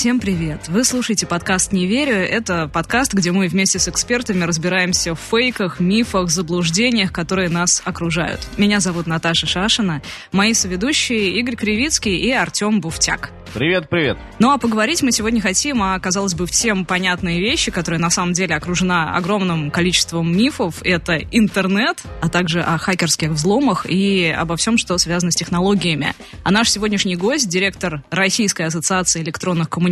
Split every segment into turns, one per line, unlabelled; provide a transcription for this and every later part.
Всем привет! Вы слушаете подкаст «Не верю». Это подкаст, где мы вместе с экспертами разбираемся в фейках, мифах, заблуждениях, которые нас окружают. Меня зовут Наташа Шашина, мои соведущие Игорь Кривицкий и Артем Буфтяк.
Привет, привет.
Ну а поговорить мы сегодня хотим о, казалось бы, всем понятные вещи, которые на самом деле окружена огромным количеством мифов. Это интернет, а также о хакерских взломах и обо всем, что связано с технологиями. А наш сегодняшний гость, директор Российской ассоциации электронных коммуникаций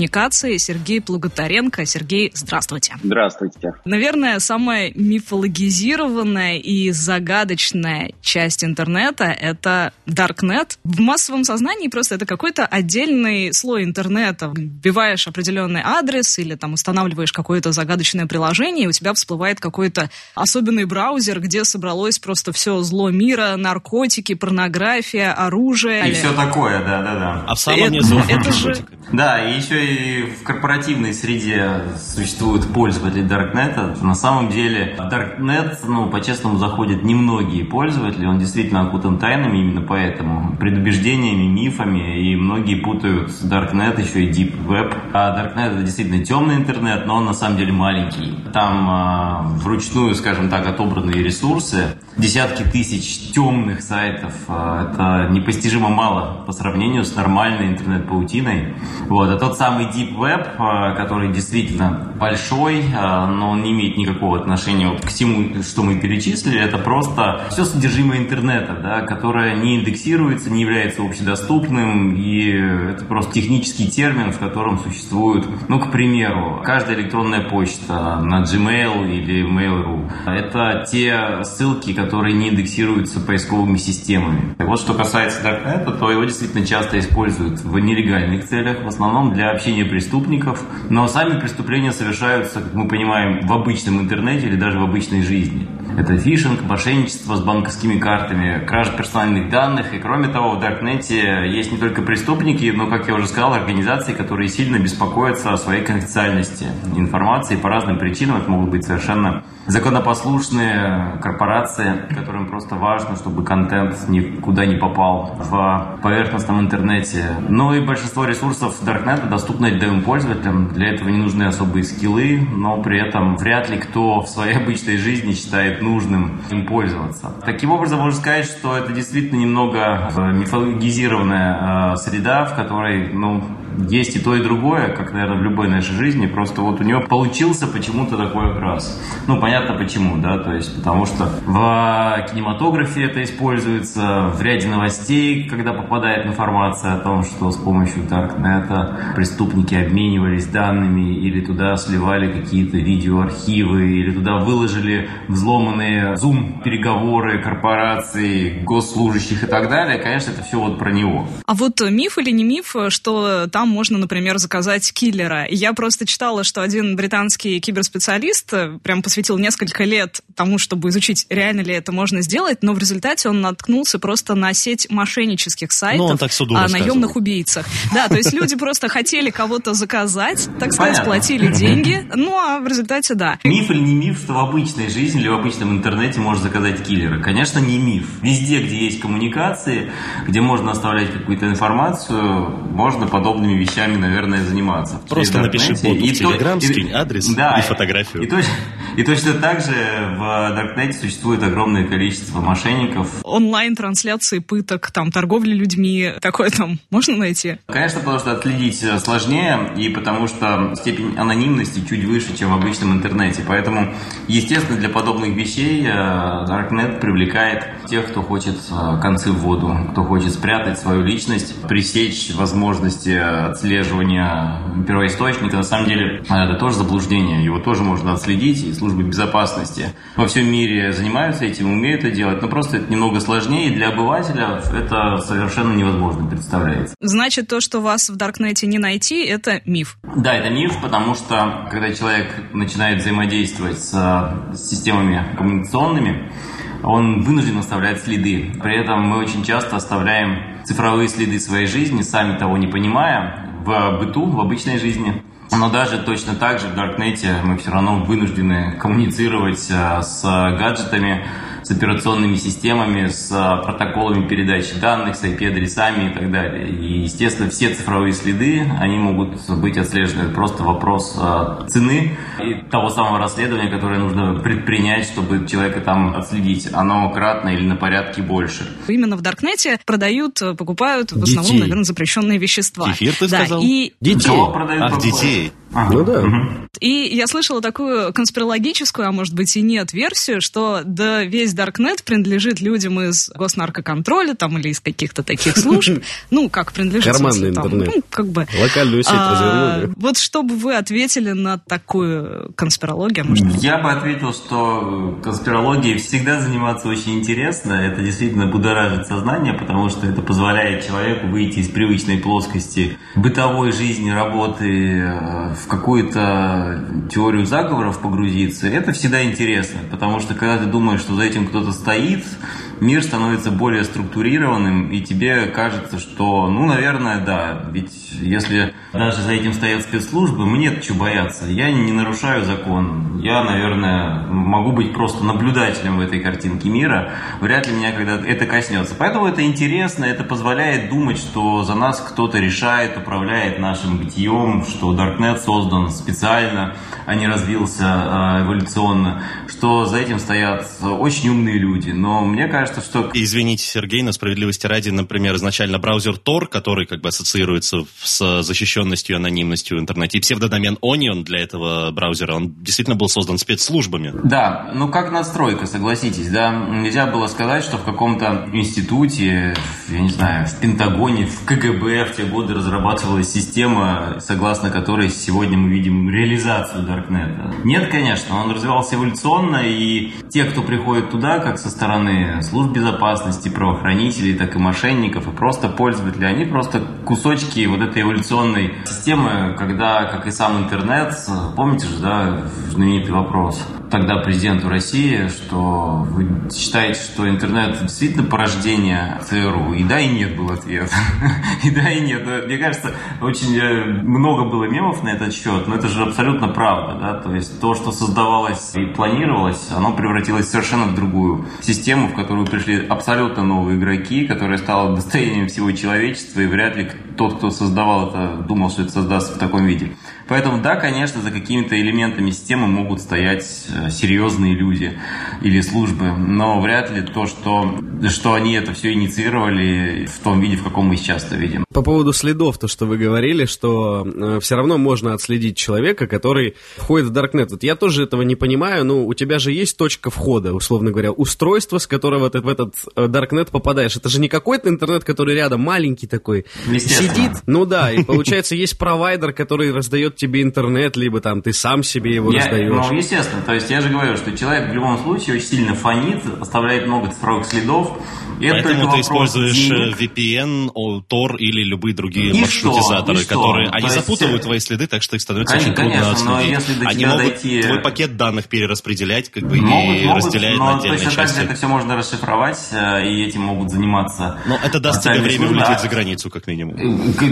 Сергей Плуготаренко. Сергей, здравствуйте.
Здравствуйте.
Наверное, самая мифологизированная и загадочная часть интернета — это Darknet. В массовом сознании просто это какой-то отдельный слой интернета, вбиваешь определенный адрес или там устанавливаешь какое-то загадочное приложение, и у тебя всплывает какой-то особенный браузер, где собралось просто все зло мира, наркотики, порнография, оружие.
И все такое, да-да-да.
А в самом низу
это же...
Да, и еще и в корпоративной среде существуют пользователи Darknet. На самом деле Darknet, ну, по-честному, заходят немногие пользователи. Он действительно окутан тайнами именно поэтому. Предубеждениями, мифами. И многие путают Darknet еще и Deep Web. А Darknet это действительно темный интернет, но он на самом деле маленький. Там а, вручную, скажем так, отобранные ресурсы. Десятки тысяч темных сайтов. А, это непостижимо мало по сравнению с нормальной интернет-паутиной. Вот. А тот самый Deep Web, а, который действительно большой, а, но он не имеет никакого отношения вот к всему, что мы перечислили, это просто все содержимое интернета, да, которое не индексируется, не является общедоступным, и это просто технический термин, в котором существует, ну, к примеру, каждая электронная почта на Gmail или Mail.ru. Это те ссылки, которые не индексируются поисковыми системами. И вот что касается Darknet, то его действительно часто используют в нелегальных целях, в основном для общения преступников, но сами преступления совершаются, как мы понимаем, в обычном интернете или даже в обычной жизни. Это фишинг, мошенничество с банковскими картами, кража персональных данных. И кроме того, в Даркнете есть не только преступники, но, как я уже сказал, организации, которые сильно беспокоятся о своей конфиденциальности информации по разным причинам. Это могут быть совершенно законопослушные корпорации, которым просто важно, чтобы контент никуда не попал в поверхностном интернете. Ну и большинство ресурсов Darknet доступны рядовым пользователям. Для этого не нужны особые скиллы, но при этом вряд ли кто в своей обычной жизни считает нужным им пользоваться. Таким образом, можно сказать, что это действительно немного э, мифологизированная э, среда, в которой, ну, есть и то, и другое, как, наверное, в любой нашей жизни. Просто вот у нее получился почему-то такой окрас. Ну, понятно почему, да, то есть потому что в кинематографе это используется, в ряде новостей, когда попадает информация о том, что с помощью Даркнета преступники обменивались данными или туда сливали какие-то видеоархивы, или туда выложили взломанные Zoom-переговоры корпораций, госслужащих и так далее. Конечно, это все вот про него.
А вот миф или не миф, что там там можно, например, заказать киллера. Я просто читала, что один британский киберспециалист э, прям посвятил несколько лет тому, чтобы изучить, реально ли это можно сделать, но в результате он наткнулся просто на сеть мошеннических сайтов
ну,
о наемных убийцах. Да, то есть люди просто хотели кого-то заказать, так сказать, платили деньги, ну а в результате да.
Миф или не миф, что в обычной жизни или в обычном интернете можно заказать киллера? Конечно, не миф. Везде, где есть коммуникации, где можно оставлять какую-то информацию, можно подобными вещами, наверное, заниматься.
Просто напиши боту в Телеграм, скинь адрес да, и фотографию.
И, и, и точно так же в Даркнете существует огромное количество мошенников.
Онлайн-трансляции пыток, там, торговли людьми, такое там можно найти?
Конечно, потому что отследить сложнее, и потому что степень анонимности чуть выше, чем в обычном интернете. Поэтому, естественно, для подобных вещей э, Darknet привлекает тех, кто хочет э, концы в воду, кто хочет спрятать свою личность, пресечь возможности отслеживания первоисточника, на самом деле, это тоже заблуждение. Его тоже можно отследить, и службы безопасности во всем мире занимаются этим, умеют это делать, но просто это немного сложнее, и для обывателя это совершенно невозможно представляется.
Значит, то, что вас в Даркнете не найти, это миф?
Да, это миф, потому что когда человек начинает взаимодействовать с, с системами коммуникационными, он вынужден оставлять следы. При этом мы очень часто оставляем цифровые следы своей жизни, сами того не понимая, в быту, в обычной жизни. Но даже точно так же в Даркнете мы все равно вынуждены коммуницировать э, с гаджетами, с операционными системами, с а, протоколами передачи данных, с IP-адресами и так далее. И, естественно, все цифровые следы, они могут быть отслежены. Это просто вопрос а, цены и того самого расследования, которое нужно предпринять, чтобы человека там отследить. Оно кратно или на порядке больше.
Именно в Даркнете продают, покупают в основном, детей. наверное, запрещенные вещества.
Кефир, ты да, сказал?
И...
Детей. продают? Ах, детей.
Ага. Ну да. И я слышала такую конспирологическую, а может быть и нет, версию, что да весь Даркнет принадлежит людям из госнаркоконтроля там или из каких-то таких служб. Ну, как принадлежит.
Карманный интернет. Ну,
как бы.
Локальную сеть а, развернули.
Вот чтобы вы ответили на такую конспирологию, может быть.
Я бы ответил, что конспирологией всегда заниматься очень интересно. Это действительно будоражит сознание, потому что это позволяет человеку выйти из привычной плоскости бытовой жизни, работы, э, в какую-то теорию заговоров погрузиться, это всегда интересно, потому что когда ты думаешь, что за этим кто-то стоит, мир становится более структурированным, и тебе кажется, что, ну, наверное, да, ведь если даже за этим стоят спецслужбы, мне что бояться, я не нарушаю закон, я, наверное, могу быть просто наблюдателем в этой картинке мира, вряд ли меня когда это коснется. Поэтому это интересно, это позволяет думать, что за нас кто-то решает, управляет нашим бытием, что Darknet создан специально, а не развился а, эволюционно, что за этим стоят очень умные люди. Но мне кажется, что...
Извините, Сергей, на справедливости ради, например, изначально браузер Tor, который как бы ассоциируется с защищенностью и анонимностью в интернете, и псевдодомен Onion для этого браузера, он действительно был создан спецслужбами.
Да, ну как настройка, согласитесь, да? Нельзя было сказать, что в каком-то институте, я не знаю, в Пентагоне, в КГБ в те годы разрабатывалась система, согласно которой сегодня мы видим реализацию Даркнета. Нет, конечно, он развивался эволюционно, и те, кто приходит туда, как со стороны служб безопасности, правоохранителей, так и мошенников, и просто пользователи, они просто кусочки вот этой эволюционной системы, когда, как и сам интернет, помните же, да, знаменитый вопрос, тогда президенту России, что вы считаете, что интернет действительно порождение ЦРУ? И да, и нет был ответ. И да, и нет. Мне кажется, очень э, много было мемов на этот счет, но это же абсолютно правда. Да? То есть то, что создавалось и планировалось, оно превратилось в совершенно другую систему, в которую пришли абсолютно новые игроки, которая стала достоянием всего человечества, и вряд ли тот, кто создавал это, думал, что это создастся в таком виде. Поэтому да, конечно, за какими-то элементами системы могут стоять э, серьезные люди или службы, но вряд ли то, что, что они это все инициировали в том виде, в каком мы сейчас это видим.
По поводу следов, то, что вы говорили, что э, все равно можно отследить человека, который входит в Darknet. Вот я тоже этого не понимаю, но у тебя же есть точка входа, условно говоря, устройство, с которого ты в этот э, Darknet попадаешь. Это же не какой-то интернет, который рядом маленький такой, сидит. Ну да, и получается есть провайдер, который раздает тебе интернет, либо там ты сам себе его я, раздаешь.
Ну, естественно. То есть я же говорю, что человек в любом случае очень сильно фонит, оставляет много цифровых следов.
И Поэтому ты используешь э, денег. VPN, Tor или любые другие и маршрутизаторы, что? которые... Они есть... запутывают твои следы, так что их становится конечно, очень трудно конечно, отследить. Но если до Они могут дойти... твой пакет данных перераспределять как бы, могут, и могут, разделяют на отдельные
точно части. это все можно расшифровать, э, и этим могут заниматься.
Но это даст тебе время улететь за границу, как минимум.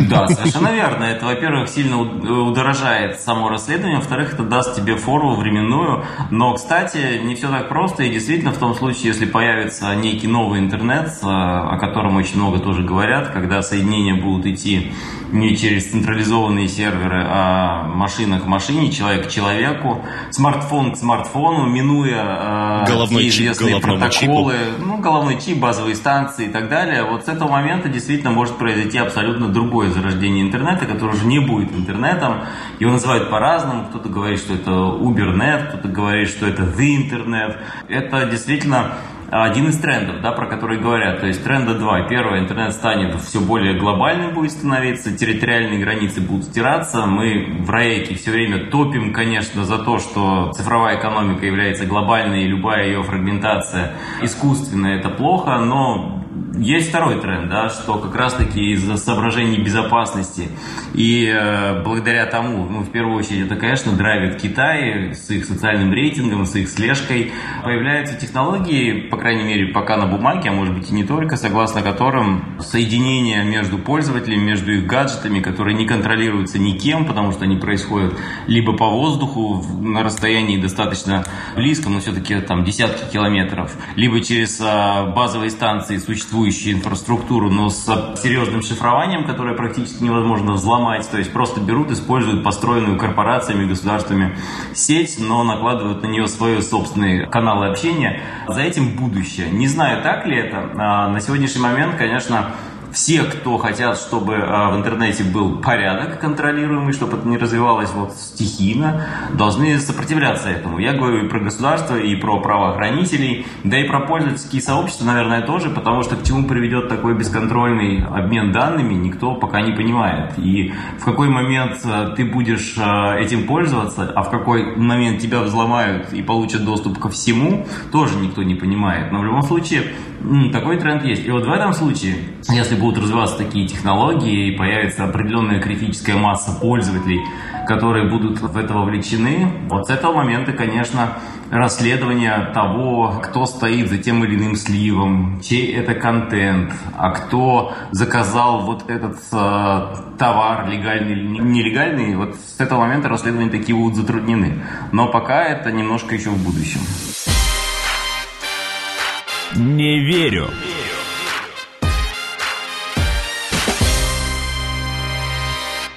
Да, совершенно верно. Это, во-первых, сильно удорожает само расследование, во-вторых, это даст тебе фору временную. Но, кстати, не все так просто, и действительно, в том случае, если появится некий новый интернет, о котором очень много тоже говорят, когда соединения будут идти не через централизованные серверы, а машина к машине, человек к человеку, смартфон к смартфону, минуя
э, головной чип, известные протоколы,
чипу. ну, головной чип, базовые станции и так далее. Вот с этого момента действительно может произойти абсолютно другое зарождение интернета, которое уже не будет интернетом. Его называют по-разному. Кто-то говорит, что это UberNet, кто-то говорит, что это The Internet. Это действительно один из трендов, да, про который говорят. То есть тренда два. Первое, интернет станет все более глобальным будет становиться, территориальные границы будут стираться. Мы в РАЭКе все время топим, конечно, за то, что цифровая экономика является глобальной, и любая ее фрагментация искусственная – это плохо, но есть второй тренд, да, что как раз-таки из-за соображений безопасности и э, благодаря тому, ну, в первую очередь, это, конечно, драйвит Китай с их социальным рейтингом, с их слежкой. Появляются технологии, по крайней мере, пока на бумаге, а может быть и не только, согласно которым соединение между пользователями, между их гаджетами, которые не контролируются никем, потому что они происходят либо по воздуху на расстоянии достаточно близком, но все-таки там десятки километров, либо через э, базовые станции существуют существующую инфраструктуру, но с серьезным шифрованием, которое практически невозможно взломать. То есть просто берут, используют построенную корпорациями, государствами сеть, но накладывают на нее свои собственные каналы общения. За этим будущее. Не знаю, так ли это. А на сегодняшний момент, конечно, все, кто хотят, чтобы а, в интернете был порядок контролируемый, чтобы это не развивалось вот стихийно, должны сопротивляться этому. Я говорю и про государство, и про правоохранителей, да и про пользовательские сообщества, наверное, тоже, потому что к чему приведет такой бесконтрольный обмен данными, никто пока не понимает. И в какой момент а, ты будешь а, этим пользоваться, а в какой момент тебя взломают и получат доступ ко всему, тоже никто не понимает. Но в любом случае такой тренд есть. И вот в этом случае, если будут развиваться такие технологии и появится определенная критическая масса пользователей, которые будут в это вовлечены, вот с этого момента, конечно, расследование того, кто стоит за тем или иным сливом, чей это контент, а кто заказал вот этот э, товар, легальный или нелегальный, вот с этого момента расследования такие будут затруднены. Но пока это немножко еще в будущем.
Не верю.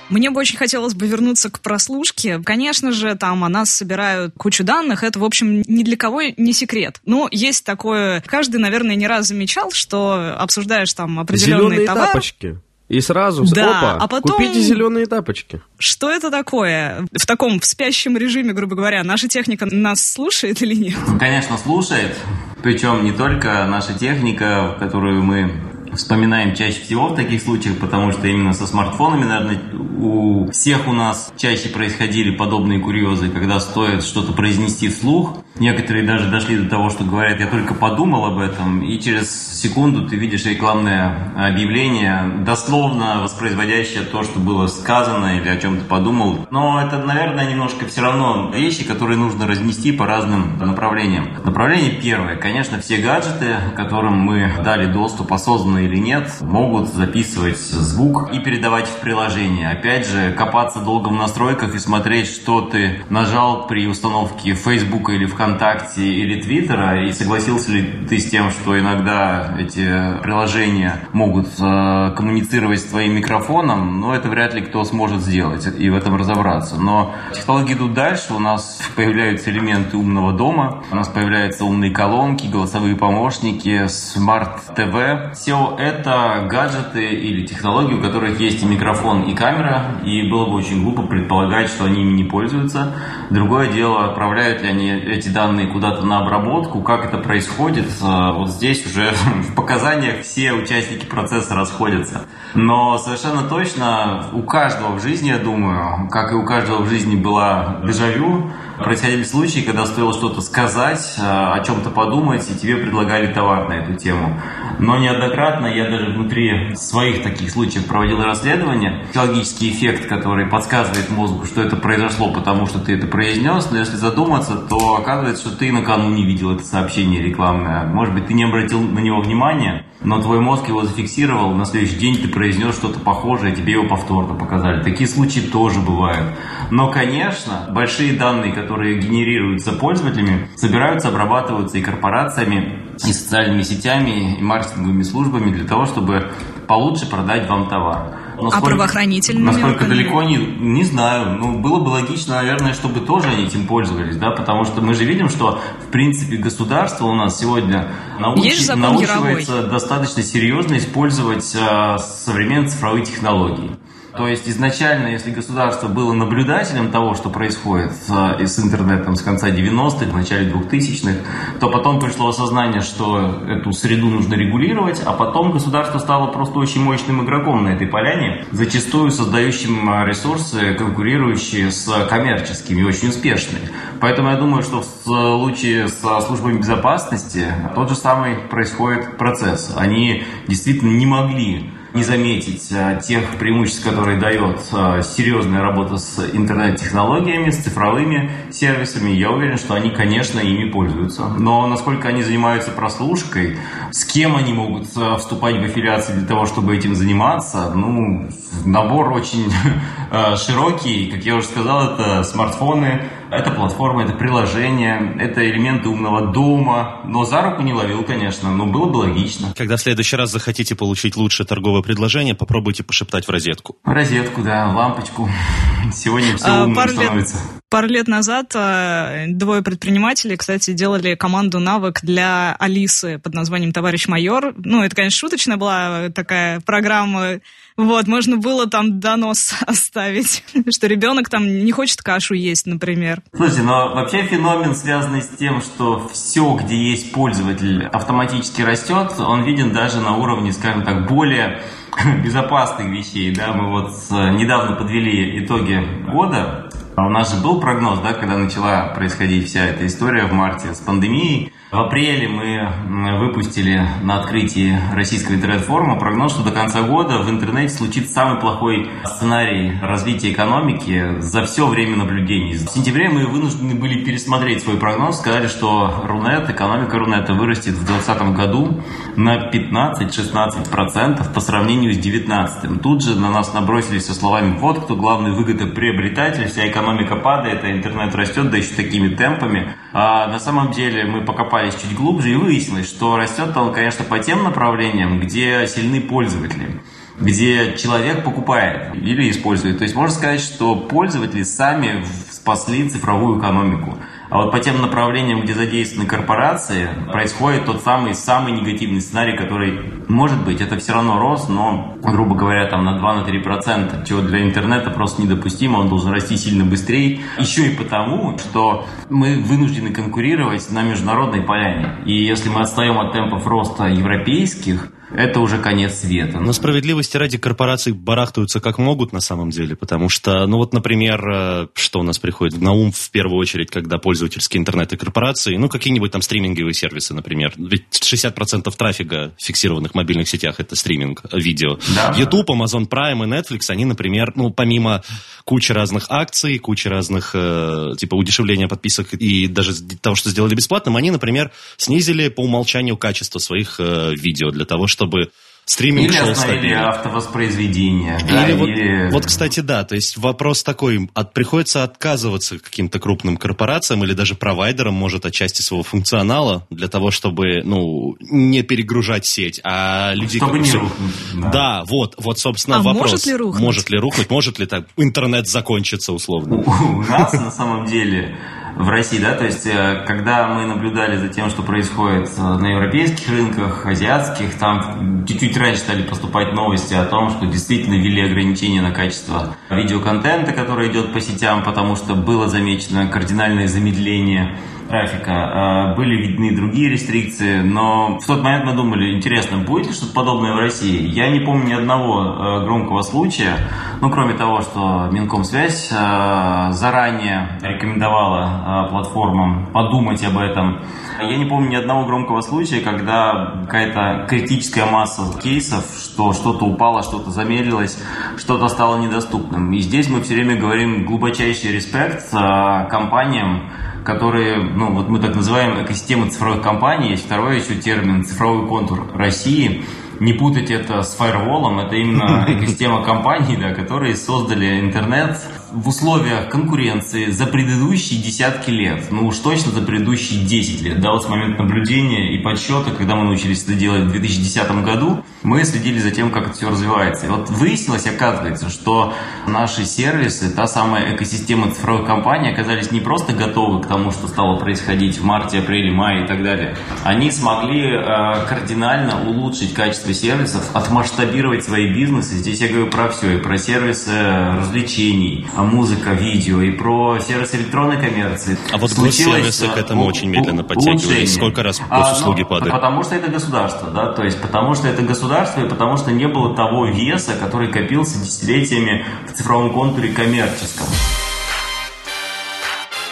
Мне бы очень хотелось бы вернуться к прослушке. Конечно же, там о нас собирают кучу данных. Это, в общем, ни для кого не секрет. Но есть такое... Каждый, наверное, не раз замечал, что обсуждаешь там определенный
Зеленые
товар.
тапочки. И сразу,
да,
опа,
а потом...
купите зеленые тапочки.
Что это такое? В таком в спящем режиме, грубо говоря, наша техника нас слушает или нет?
Конечно, слушает. Причем не только наша техника, которую мы вспоминаем чаще всего в таких случаях, потому что именно со смартфонами, наверное, у всех у нас чаще происходили подобные курьезы, когда стоит что-то произнести вслух. Некоторые даже дошли до того, что говорят, я только подумал об этом, и через секунду ты видишь рекламное объявление, дословно воспроизводящее то, что было сказано или о чем ты подумал. Но это, наверное, немножко все равно вещи, которые нужно разнести по разным направлениям. Направление первое. Конечно, все гаджеты, которым мы дали доступ осознанно или нет, могут записывать звук и передавать в приложение. Опять же, копаться долго в настройках и смотреть, что ты нажал при установке Facebook или ВКонтакте или Твиттера, и согласился ли ты с тем, что иногда эти приложения могут э, коммуницировать с твоим микрофоном, но это вряд ли кто сможет сделать и в этом разобраться. Но технологии идут дальше, у нас появляются элементы умного дома, у нас появляются умные колонки, голосовые помощники, смарт-ТВ. Все это гаджеты или технологии, у которых есть и микрофон, и камера, и было бы очень глупо предполагать, что они ими не пользуются. Другое дело, отправляют ли они эти данные куда-то на обработку, как это происходит. А, вот здесь уже в показаниях все участники процесса расходятся. Но совершенно точно у каждого в жизни, я думаю, как и у каждого в жизни была дежавю, происходили случаи, когда стоило что-то сказать, а, о чем-то подумать, и тебе предлагали товар на эту тему. Но неоднократно я даже внутри своих таких случаев проводил расследование. Психологический эффект, который подсказывает мозгу, что это произошло, потому что ты это произнес, но если задуматься, то оказывается, что ты накануне видел это сообщение рекламное. Может быть, ты не обратил на него внимания, но твой мозг его зафиксировал, на следующий день ты произнес что-то похожее, тебе его повторно показали. Такие случаи тоже бывают. Но, конечно, большие данные, которые генерируются пользователями, собираются, обрабатываются и корпорациями, и социальными сетями, и маркетинговыми службами для того, чтобы получше продать вам товар.
Но а правоохранительными
Насколько далеко, не, не знаю. Ну, было бы логично, наверное, чтобы тоже они этим пользовались, да, потому что мы же видим, что, в принципе, государство у нас сегодня науч... научивается Яровой. достаточно серьезно использовать а, современные цифровые технологии. То есть изначально, если государство было наблюдателем того, что происходит с, э, с интернетом с конца 90-х, в начале 2000-х, то потом пришло осознание, что эту среду нужно регулировать, а потом государство стало просто очень мощным игроком на этой поляне, зачастую создающим э, ресурсы, конкурирующие с коммерческими, очень успешные. Поэтому я думаю, что в случае со службами безопасности тот же самый происходит процесс. Они действительно не могли не заметить а, тех преимуществ, которые дает а, серьезная работа с интернет-технологиями, с цифровыми сервисами. Я уверен, что они, конечно, ими пользуются. Но насколько они занимаются прослушкой, с кем они могут а, вступать в аффилиации для того, чтобы этим заниматься, ну, набор очень широкий. Как я уже сказал, это смартфоны, это платформа, это приложение, это элементы умного дома. Но за руку не ловил, конечно, но было бы логично.
Когда в следующий раз захотите получить лучшее торговое предложение, попробуйте пошептать в розетку.
В розетку, да, лампочку. Сегодня все а, пару становится.
Лет, пару лет назад а, двое предпринимателей, кстати, делали команду навык для Алисы под названием «Товарищ майор». Ну, это, конечно, шуточная была такая программа вот, можно было там донос оставить, что ребенок там не хочет кашу есть, например.
Слушайте, но вообще феномен, связанный с тем, что все, где есть пользователь, автоматически растет, он виден даже на уровне, скажем так, более безопасных вещей. Да? Мы вот недавно подвели итоги года. У нас же был прогноз, да, когда начала происходить вся эта история в марте с пандемией. В апреле мы выпустили на открытии российского интернет-форума прогноз, что до конца года в интернете случится самый плохой сценарий развития экономики за все время наблюдений. В сентябре мы вынуждены были пересмотреть свой прогноз, сказали, что Рунет, экономика Рунета вырастет в 2020 году на 15-16% по сравнению с 2019. Тут же на нас набросились со словами «Вот кто главный выгодоприобретатель, вся экономика падает, а интернет растет, да еще такими темпами». А на самом деле мы покопали покопались чуть глубже и выяснилось, что растет он, конечно, по тем направлениям, где сильны пользователи где человек покупает или использует. То есть можно сказать, что пользователи сами спасли цифровую экономику. А вот по тем направлениям, где задействованы корпорации, происходит тот самый самый негативный сценарий, который может быть, это все равно рост, но, грубо говоря, там на 2-3%, чего для интернета просто недопустимо, он должен расти сильно быстрее. Еще и потому, что мы вынуждены конкурировать на международной поляне. И если мы отстаем от темпов роста европейских, это уже конец света.
Но справедливости ради корпорации барахтаются как могут на самом деле, потому что, ну вот, например, э, что у нас приходит на ум в первую очередь, когда пользовательские интернет и корпорации, ну какие-нибудь там стриминговые сервисы, например, ведь 60% трафика в фиксированных мобильных сетях это стриминг э, видео. Да. YouTube, Amazon Prime и Netflix, они, например, ну помимо кучи разных акций, кучи разных, э, типа, удешевления подписок и даже того, что сделали бесплатным, они, например, снизили по умолчанию качество своих видео для того, чтобы чтобы стриминг
или
шел
стабильно. Или автовоспроизведение.
Или, да, вот, или... вот, кстати, да, то есть вопрос такой, от, приходится отказываться каким-то крупным корпорациям или даже провайдерам, может, от части своего функционала для того, чтобы, ну, не перегружать сеть, а люди...
Чтобы как, не все... рухнуть.
Да. да, вот, вот, собственно, а вопрос. может ли рухнуть? Может ли рухнуть, может ли так интернет закончиться условно?
У нас, на самом деле, в России, да, то есть э, когда мы наблюдали за тем, что происходит э, на европейских рынках, азиатских, там чуть-чуть раньше стали поступать новости о том, что действительно ввели ограничения на качество видеоконтента, который идет по сетям, потому что было замечено кардинальное замедление трафика. А, были видны другие рестрикции, но в тот момент мы думали, интересно, будет ли что-то подобное в России? Я не помню ни одного а, громкого случая, ну, кроме того, что Минкомсвязь а, заранее рекомендовала платформам подумать об этом. Я не помню ни одного громкого случая, когда какая-то критическая масса кейсов, что что-то упало, что-то замедлилось, что-то стало недоступным. И здесь мы все время говорим глубочайший респект компаниям, которые, ну, вот мы так называем экосистема цифровых компаний, есть второй еще термин цифровой контур России. Не путать это с фаерволом, это именно экосистема компаний, да, которые создали интернет в условиях конкуренции за предыдущие десятки лет, ну уж точно за предыдущие 10 лет, да, вот с момента наблюдения и подсчета, когда мы научились это делать в 2010 году, мы следили за тем, как это все развивается. И вот выяснилось, оказывается, что наши сервисы, та самая экосистема цифровых компаний оказались не просто готовы к тому, что стало происходить в марте, апреле, мае и так далее. Они смогли э, кардинально улучшить качество сервисов, отмасштабировать свои бизнесы. Здесь я говорю про все, и про сервисы развлечений, а музыка, видео, и про сервисы электронной коммерции.
А вот госсервисы к этому очень медленно подтягивались. Сколько раз госуслуги а, ну, падают?
Потому что это государство, да, то есть потому что это государство, и потому что не было того веса, который копился десятилетиями в цифровом контуре коммерческом.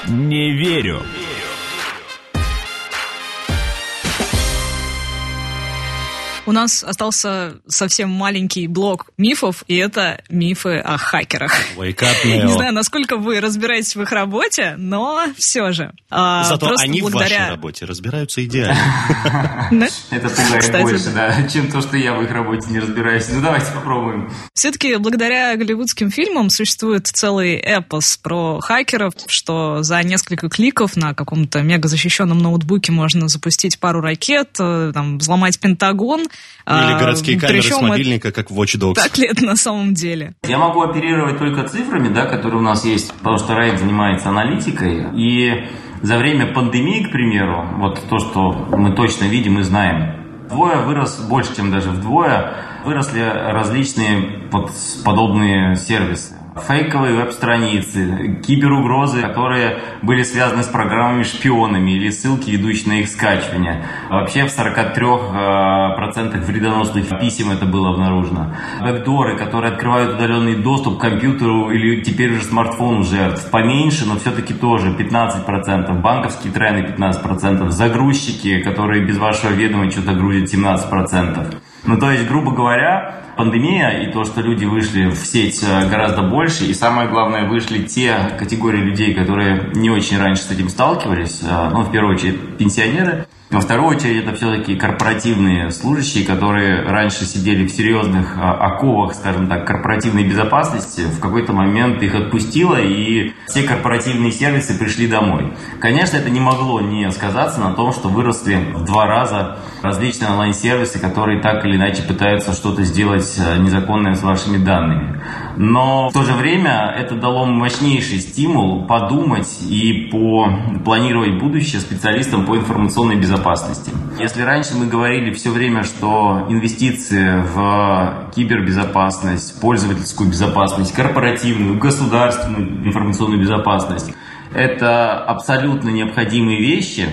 Не верю.
У нас остался совсем маленький блок мифов, и это мифы о хакерах.
Wake up.
Не знаю, насколько вы разбираетесь в их работе, но все же.
А, Зато они благодаря... в вашей работе разбираются идеально.
Это пугает больше, да, чем то, что я в их работе не разбираюсь. Ну, давайте попробуем.
Все-таки благодаря голливудским фильмам существует целый эпос про хакеров, что за несколько кликов на каком-то мега защищенном ноутбуке можно запустить пару ракет, э, там, взломать Пентагон,
или а, городские камеры Причем с мобильника, как в Watch Dogs.
Так ли это на самом деле?
Я могу оперировать только цифрами, да, которые у нас есть, потому что Райт занимается аналитикой. И за время пандемии, к примеру, вот то, что мы точно видим и знаем, вдвое вырос, больше, чем даже вдвое, выросли различные вот подобные сервисы фейковые веб-страницы, киберугрозы, которые были связаны с программами-шпионами или ссылки, ведущие на их скачивание. Вообще в 43% вредоносных писем это было обнаружено. Бэкдоры, которые открывают удаленный доступ к компьютеру или теперь уже смартфону жертв. Поменьше, но все-таки тоже 15%. Банковские тренды 15%. Загрузчики, которые без вашего ведома что-то грузят 17%. Ну, то есть, грубо говоря, пандемия и то, что люди вышли в сеть э, гораздо больше, и самое главное, вышли те категории людей, которые не очень раньше с этим сталкивались, э, ну, в первую очередь, пенсионеры, во вторую очередь, это все-таки корпоративные служащие, которые раньше сидели в серьезных а, оковах, скажем так, корпоративной безопасности. В какой-то момент их отпустило, и все корпоративные сервисы пришли домой. Конечно, это не могло не сказаться на том, что выросли в два раза различные онлайн-сервисы, которые так или иначе пытаются что-то сделать а, незаконное с вашими данными. Но в то же время это дало мощнейший стимул подумать и планировать будущее специалистам по информационной безопасности. Если раньше мы говорили все время, что инвестиции в кибербезопасность, пользовательскую безопасность, корпоративную, государственную информационную безопасность, это абсолютно необходимые вещи,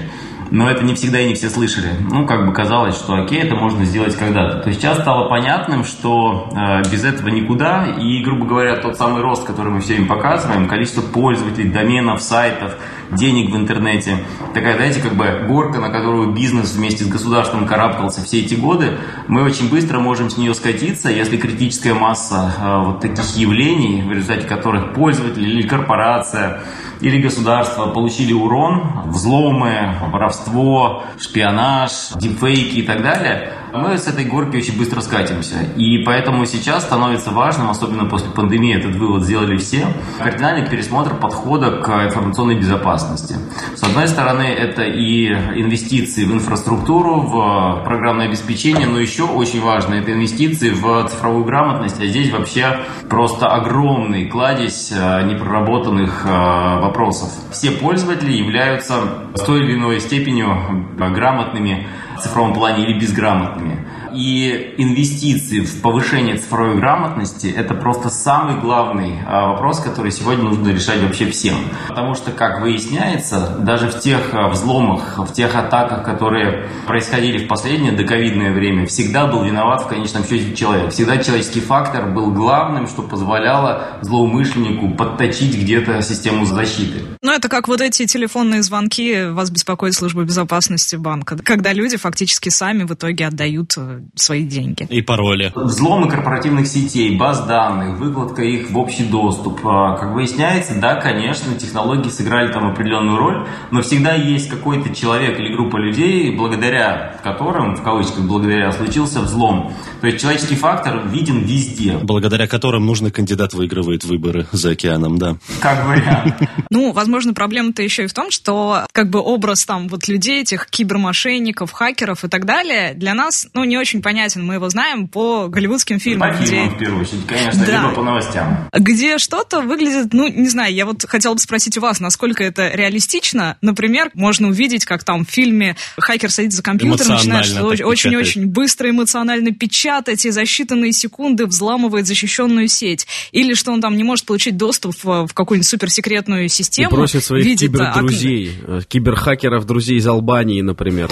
но это не всегда и не все слышали. Ну, как бы казалось, что окей, это можно сделать когда-то. То есть сейчас стало понятным, что э, без этого никуда, и, грубо говоря, тот самый рост, который мы все им показываем, количество пользователей, доменов, сайтов, денег в интернете, такая, знаете, как бы горка, на которую бизнес вместе с государством карабкался все эти годы, мы очень быстро можем с нее скатиться, если критическая масса э, вот таких явлений, в результате которых пользователь или корпорация или государство получили урон, взломы, воровство, шпионаж, дипфейки и так далее – мы с этой горки очень быстро скатимся. И поэтому сейчас становится важным, особенно после пандемии, этот вывод сделали все, кардинальный пересмотр подхода к информационной безопасности. С одной стороны, это и инвестиции в инфраструктуру, в программное обеспечение, но еще очень важно, это инвестиции в цифровую грамотность, а здесь вообще просто огромный кладезь э, непроработанных э, вопросов. Все пользователи являются с той или иной степенью грамотными цифровом плане или безграмотными. И инвестиции в повышение цифровой грамотности – это просто самый главный а, вопрос, который сегодня нужно решать вообще всем. Потому что, как выясняется, даже в тех а, взломах, в тех атаках, которые происходили в последнее доковидное время, всегда был виноват в конечном счете человек. Всегда человеческий фактор был главным, что позволяло злоумышленнику подточить где-то систему защиты.
Ну, это как вот эти телефонные звонки вас беспокоит служба безопасности банка, когда люди фактически сами в итоге отдают э, свои деньги.
И пароли.
Взломы корпоративных сетей, баз данных, выкладка их в общий доступ. А, как выясняется, да, конечно, технологии сыграли там определенную роль, но всегда есть какой-то человек или группа людей, благодаря которым, в кавычках, благодаря, случился взлом. То есть человеческий фактор виден везде.
Благодаря которым нужный кандидат выигрывает выборы за океаном, да.
Как вариант.
Ну, возможно, проблема-то еще и в том, что как бы образ там вот людей, этих кибермошенников, хакеров и так далее, для нас, ну, не очень понятен. Мы его знаем по голливудским фильмам.
По фильмам, где... в первую очередь, конечно, да. либо по новостям.
Где что-то выглядит, ну, не знаю, я вот хотела бы спросить у вас, насколько это реалистично. Например, можно увидеть, как там в фильме хакер садится за компьютер, начинает очень-очень быстро эмоционально печатать и за считанные секунды взламывает защищенную сеть. Или что он там не может получить доступ в, в какую-нибудь суперсекретную систему.
И просит своих видит, кибердрузей, а, киберхакеров, друзей из Албании, например?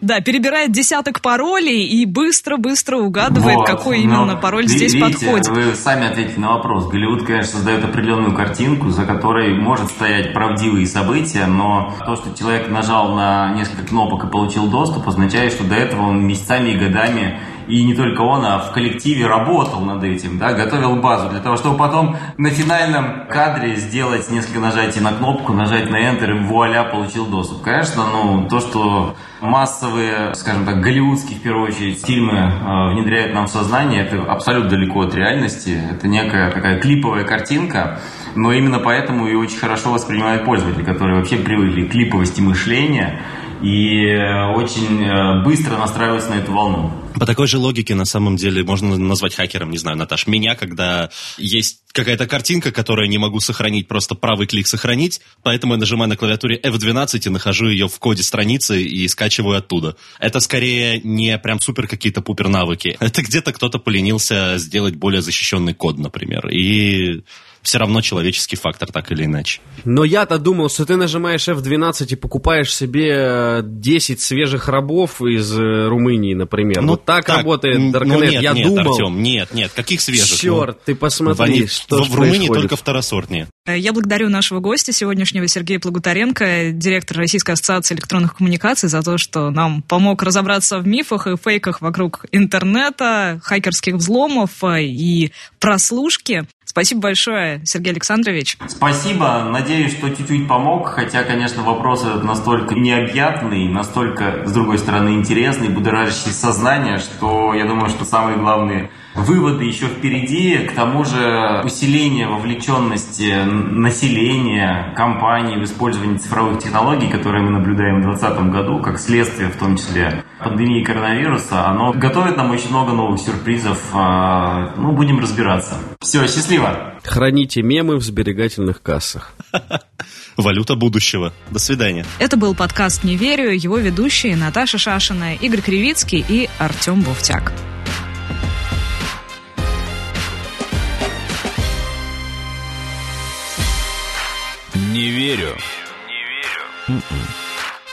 Да,
перебирает десяток паролей и быстро-быстро угадывает, вот, какой именно пароль здесь подходит.
Вы сами ответите на вопрос. Голливуд, конечно, создает определенную картинку, за которой может стоять правдивые события, но то, что человек нажал на несколько кнопок и получил доступ, означает, что до этого он месяцами и годами и не только он, а в коллективе работал над этим, да, готовил базу для того, чтобы потом на финальном кадре сделать несколько нажатий на кнопку, нажать на Enter и вуаля, получил доступ. Конечно, ну, то, что массовые, скажем так, голливудские, в первую очередь, фильмы э, внедряют нам в сознание, это абсолютно далеко от реальности, это некая такая клиповая картинка, но именно поэтому и очень хорошо воспринимают пользователи, которые вообще привыкли к клиповости мышления, и э, очень э, быстро настраиваются на эту волну.
По такой же логике, на самом деле, можно назвать хакером, не знаю, Наташ, меня, когда есть какая-то картинка, которую не могу сохранить, просто правый клик сохранить, поэтому я нажимаю на клавиатуре F12 и нахожу ее в коде страницы и скачиваю оттуда. Это скорее не прям супер какие-то пупер навыки. Это где-то кто-то поленился сделать более защищенный код, например. И все равно человеческий фактор, так или иначе.
Но я-то думал, что ты нажимаешь F12 и покупаешь себе 10 свежих рабов из э, Румынии, например. Ну, вот так, так работает Darknet. Ну,
нет,
я
нет,
думал.
Артем, нет, нет, каких свежих?
Черт, ну, ты посмотри,
они, что В, в Румынии только второсортнее.
Э, я благодарю нашего гостя сегодняшнего Сергея Плагутаренко, директора Российской ассоциации электронных коммуникаций, за то, что нам помог разобраться в мифах и фейках вокруг интернета, хакерских взломов э, и прослушки. Спасибо большое, Сергей Александрович.
Спасибо. Надеюсь, что чуть-чуть помог, хотя, конечно, вопрос этот настолько необъятный, настолько, с другой стороны, интересный, будоражащий сознание, что я думаю, что самые главные выводы еще впереди. К тому же усиление вовлеченности населения, компаний в использовании цифровых технологий, которые мы наблюдаем в 2020 году, как следствие в том числе пандемии коронавируса, оно готовит нам очень много новых сюрпризов. А, ну, будем разбираться. Все, счастливо!
Храните мемы в сберегательных кассах.
Валюта будущего. До свидания.
Это был подкаст «Не верю», его ведущие Наташа Шашина, Игорь Кривицкий и Артем Буфтяк.
Верю. Не верю. М-м.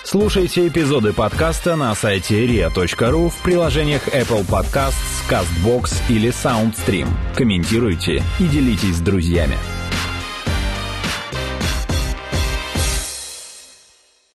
Слушайте эпизоды подкаста на сайте ria.ru в приложениях Apple Podcasts, CastBox или SoundStream. Комментируйте и делитесь с друзьями.